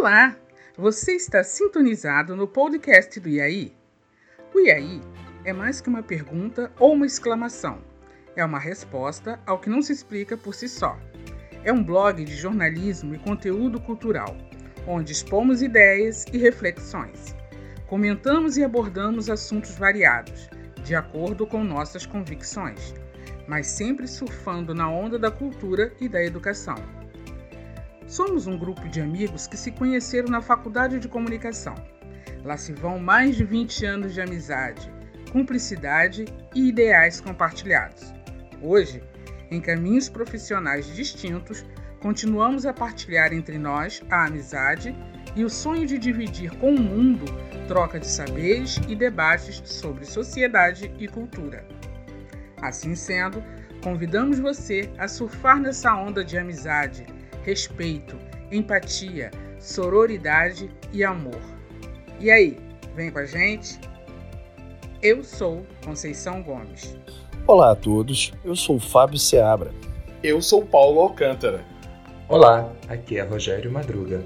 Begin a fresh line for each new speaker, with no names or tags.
Olá! Você está sintonizado no podcast do IAI? O IAI é mais que uma pergunta ou uma exclamação. É uma resposta ao que não se explica por si só. É um blog de jornalismo e conteúdo cultural, onde expomos ideias e reflexões. Comentamos e abordamos assuntos variados, de acordo com nossas convicções, mas sempre surfando na onda da cultura e da educação. Somos um grupo de amigos que se conheceram na faculdade de comunicação. Lá se vão mais de 20 anos de amizade, cumplicidade e ideais compartilhados. Hoje, em caminhos profissionais distintos, continuamos a partilhar entre nós a amizade e o sonho de dividir com o mundo troca de saberes e debates sobre sociedade e cultura. Assim sendo, convidamos você a surfar nessa onda de amizade respeito, empatia, sororidade e amor. E aí, vem com a gente? Eu sou Conceição Gomes.
Olá a todos, eu sou Fábio Seabra.
Eu sou Paulo Alcântara.
Olá, aqui é Rogério Madruga.